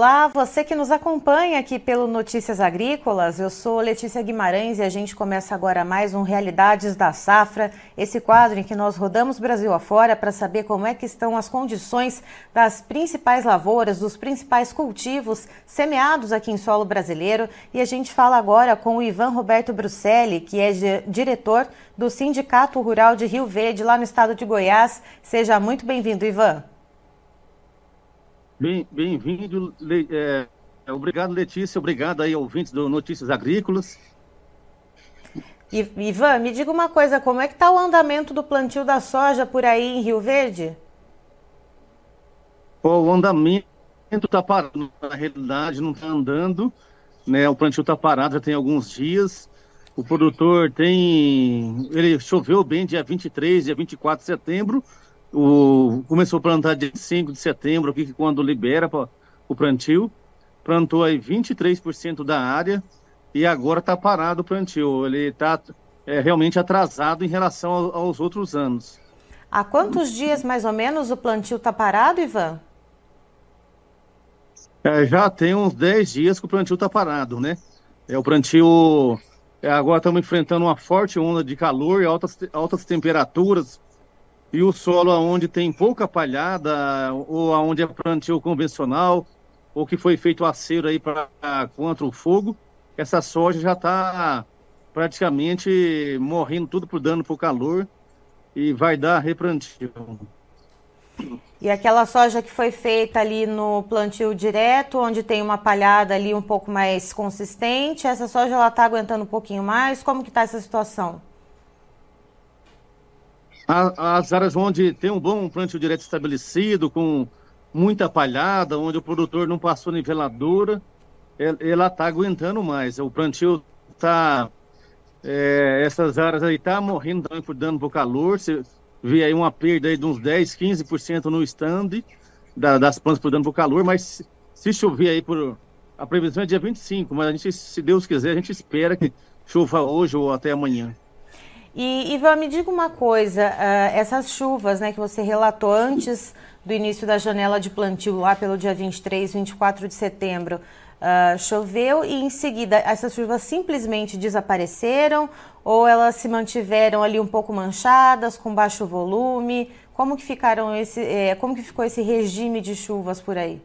Olá, você que nos acompanha aqui pelo Notícias Agrícolas, eu sou Letícia Guimarães e a gente começa agora mais um Realidades da Safra, esse quadro em que nós rodamos Brasil afora para saber como é que estão as condições das principais lavouras, dos principais cultivos semeados aqui em solo brasileiro. E a gente fala agora com o Ivan Roberto Bruselli, que é diretor do Sindicato Rural de Rio Verde, lá no estado de Goiás. Seja muito bem-vindo, Ivan. Bem-vindo, bem é, obrigado Letícia, obrigado aí ouvintes do Notícias Agrícolas. Ivan, me diga uma coisa, como é que está o andamento do plantio da soja por aí em Rio Verde? o andamento está parado, na realidade não está andando, né? O plantio está parado já tem alguns dias. O produtor tem, ele choveu bem dia 23, dia 24 de setembro, o, começou a plantar dia 5 de setembro, aqui quando libera pra, o plantio. Plantou aí 23% da área e agora está parado o plantio. Ele está é, realmente atrasado em relação ao, aos outros anos. Há quantos dias mais ou menos o plantio está parado, Ivan? É, já tem uns 10 dias que o plantio está parado, né? É, o plantio. É, agora estamos enfrentando uma forte onda de calor e altas, altas temperaturas e o solo onde tem pouca palhada, ou onde é plantio convencional, ou que foi feito acero aí para contra o fogo, essa soja já está praticamente morrendo tudo por dano por calor e vai dar replantio. E aquela soja que foi feita ali no plantio direto, onde tem uma palhada ali um pouco mais consistente, essa soja ela está aguentando um pouquinho mais? Como que está essa situação? As áreas onde tem um bom plantio direto estabelecido, com muita palhada, onde o produtor não passou niveladora, ela está aguentando mais. O plantio está. É, essas áreas aí tá morrendo também por dano por calor. Você vê aí uma perda aí de uns 10, 15% no stand da, das plantas por dano por calor, mas se chover aí por. A previsão é dia 25, mas a gente, se Deus quiser, a gente espera que chova hoje ou até amanhã. E Ivan, me diga uma coisa, uh, essas chuvas né, que você relatou antes do início da janela de plantio, lá pelo dia 23, 24 de setembro, uh, choveu e em seguida essas chuvas simplesmente desapareceram ou elas se mantiveram ali um pouco manchadas, com baixo volume? Como que, ficaram esse, eh, como que ficou esse regime de chuvas por aí?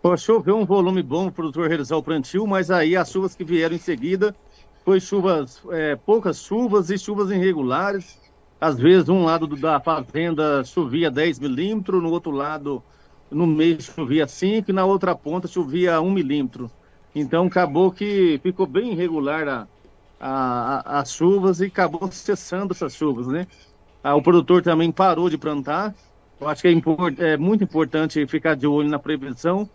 Pô, choveu um volume bom para o produtor realizar o plantio, mas aí as chuvas que vieram em seguida foi chuvas, é, poucas chuvas e chuvas irregulares. Às vezes, um lado da fazenda chovia 10 milímetros, no outro lado, no meio, chovia 5 e na outra ponta chovia 1 milímetro. Então, acabou que ficou bem irregular a, a, a, as chuvas e acabou cessando essas chuvas, né? Ah, o produtor também parou de plantar. Eu acho que é, import, é muito importante ficar de olho na previsão.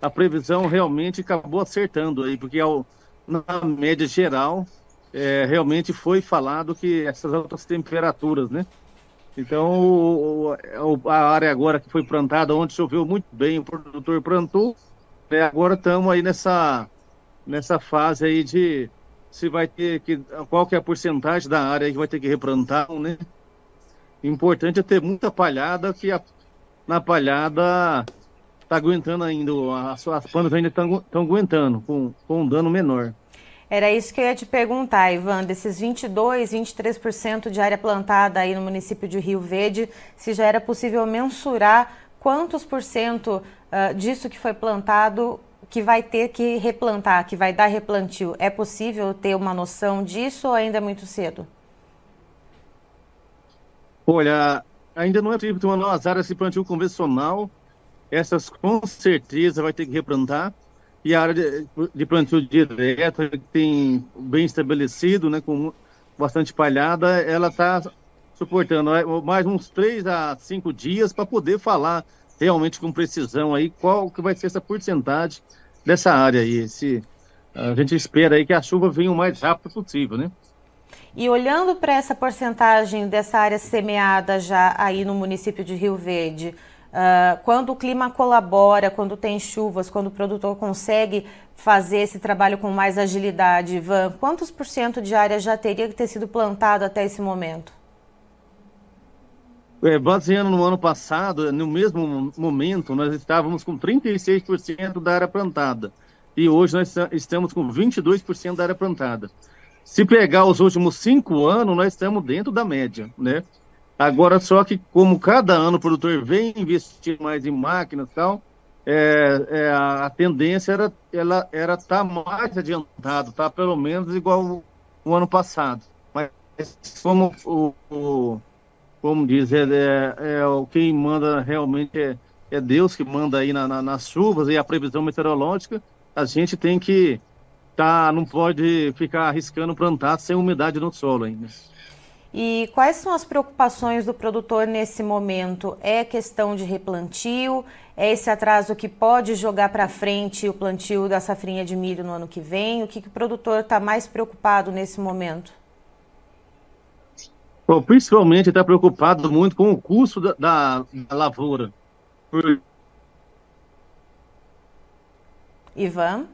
A previsão realmente acabou acertando aí, porque ao na média geral, é, realmente foi falado que essas altas temperaturas, né? Então, o, a área agora que foi plantada, onde choveu muito bem, o produtor plantou, né? agora estamos aí nessa, nessa fase aí de se vai ter que, qual que é a porcentagem da área que vai ter que replantar, né? Importante é ter muita palhada, que a, na palhada tá aguentando ainda, as, as plantas ainda estão aguentando, com, com um dano menor. Era isso que eu ia te perguntar, Ivan, desses 22, 23% de área plantada aí no município de Rio Verde, se já era possível mensurar quantos por cento uh, disso que foi plantado que vai ter que replantar, que vai dar replantio. É possível ter uma noção disso ou ainda é muito cedo? Olha, ainda não é possível ter uma nova área de plantio convencional. Essas com certeza vai ter que replantar e a área de, de plantio direto, que tem bem estabelecido, né, com bastante palhada, ela está suportando é, mais uns três a cinco dias para poder falar realmente com precisão aí qual que vai ser essa porcentagem dessa área aí. Esse, a gente espera aí que a chuva venha o mais rápido possível, né? E olhando para essa porcentagem dessa área semeada já aí no município de Rio Verde, Uh, quando o clima colabora, quando tem chuvas, quando o produtor consegue fazer esse trabalho com mais agilidade, Ivan, quantos por cento de área já teria que ter sido plantado até esse momento? É, baseando no ano passado, no mesmo momento, nós estávamos com 36% da área plantada. E hoje nós estamos com 22% da área plantada. Se pegar os últimos cinco anos, nós estamos dentro da média, né? Agora, só que como cada ano o produtor vem investir mais em máquinas e tal, é, é, a, tendência era ela era tá mais adiantado, tá pelo menos igual o, o ano passado. Mas como o, o como diz, é, é, é, quem manda realmente é, é Deus que manda aí na, na, nas chuvas e a previsão meteorológica, a gente tem que tá, não pode ficar arriscando plantar sem umidade no solo ainda. E quais são as preocupações do produtor nesse momento? É questão de replantio? É esse atraso que pode jogar para frente o plantio da safrinha de milho no ano que vem? O que, que o produtor está mais preocupado nesse momento? Bom, principalmente está preocupado muito com o custo da, da, da lavoura. Por... Ivan?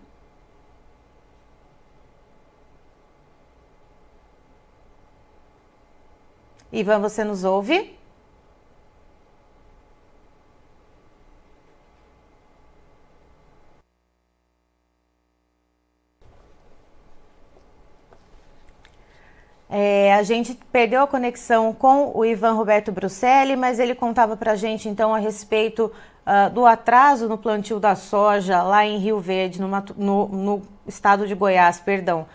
Ivan, você nos ouve? É, a gente perdeu a conexão com o Ivan Roberto Bruselli, mas ele contava para a gente então a respeito uh, do atraso no plantio da soja lá em Rio Verde, no, no, no estado de Goiás, perdão.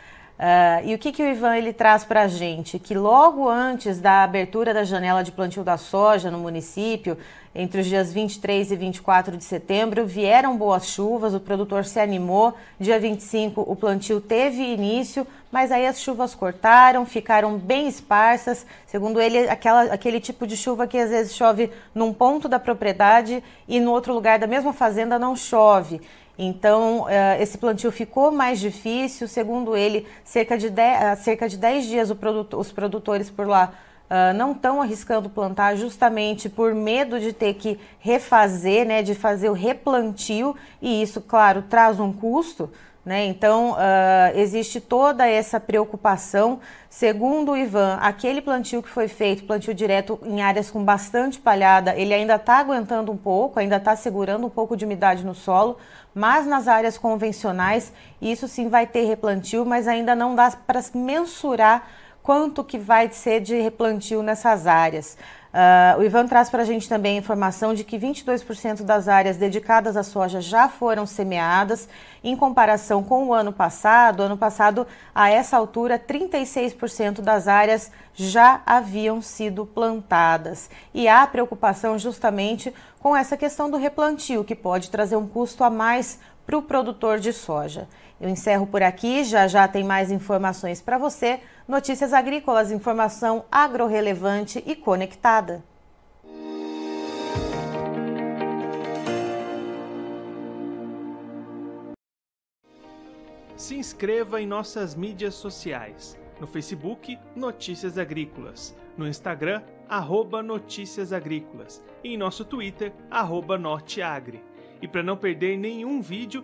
Uh, e o que, que o Ivan ele traz para a gente? Que logo antes da abertura da janela de plantio da soja no município, entre os dias 23 e 24 de setembro, vieram boas chuvas, o produtor se animou. Dia 25 o plantio teve início, mas aí as chuvas cortaram, ficaram bem esparsas. Segundo ele, aquela, aquele tipo de chuva que às vezes chove num ponto da propriedade e no outro lugar da mesma fazenda não chove. Então, eh, esse plantio ficou mais difícil. Segundo ele, cerca de 10, cerca de 10 dias os produtores por lá uh, não estão arriscando plantar justamente por medo de ter que refazer, né, de fazer o replantio. E isso, claro, traz um custo. Né? Então, uh, existe toda essa preocupação. Segundo o Ivan, aquele plantio que foi feito, plantio direto em áreas com bastante palhada, ele ainda está aguentando um pouco, ainda está segurando um pouco de umidade no solo, mas nas áreas convencionais, isso sim vai ter replantio, mas ainda não dá para mensurar quanto que vai ser de replantio nessas áreas. Uh, o Ivan traz para a gente também a informação de que 22% das áreas dedicadas à soja já foram semeadas, em comparação com o ano passado. Ano passado, a essa altura, 36% das áreas já haviam sido plantadas. E há preocupação justamente com essa questão do replantio, que pode trazer um custo a mais para o produtor de soja. Eu encerro por aqui, já já tem mais informações para você. Notícias agrícolas, informação agro-relevante e conectada. Se inscreva em nossas mídias sociais. No Facebook, Notícias Agrícolas. No Instagram, arroba Notícias Agrícolas. E em nosso Twitter, arroba Norteagri. E para não perder nenhum vídeo,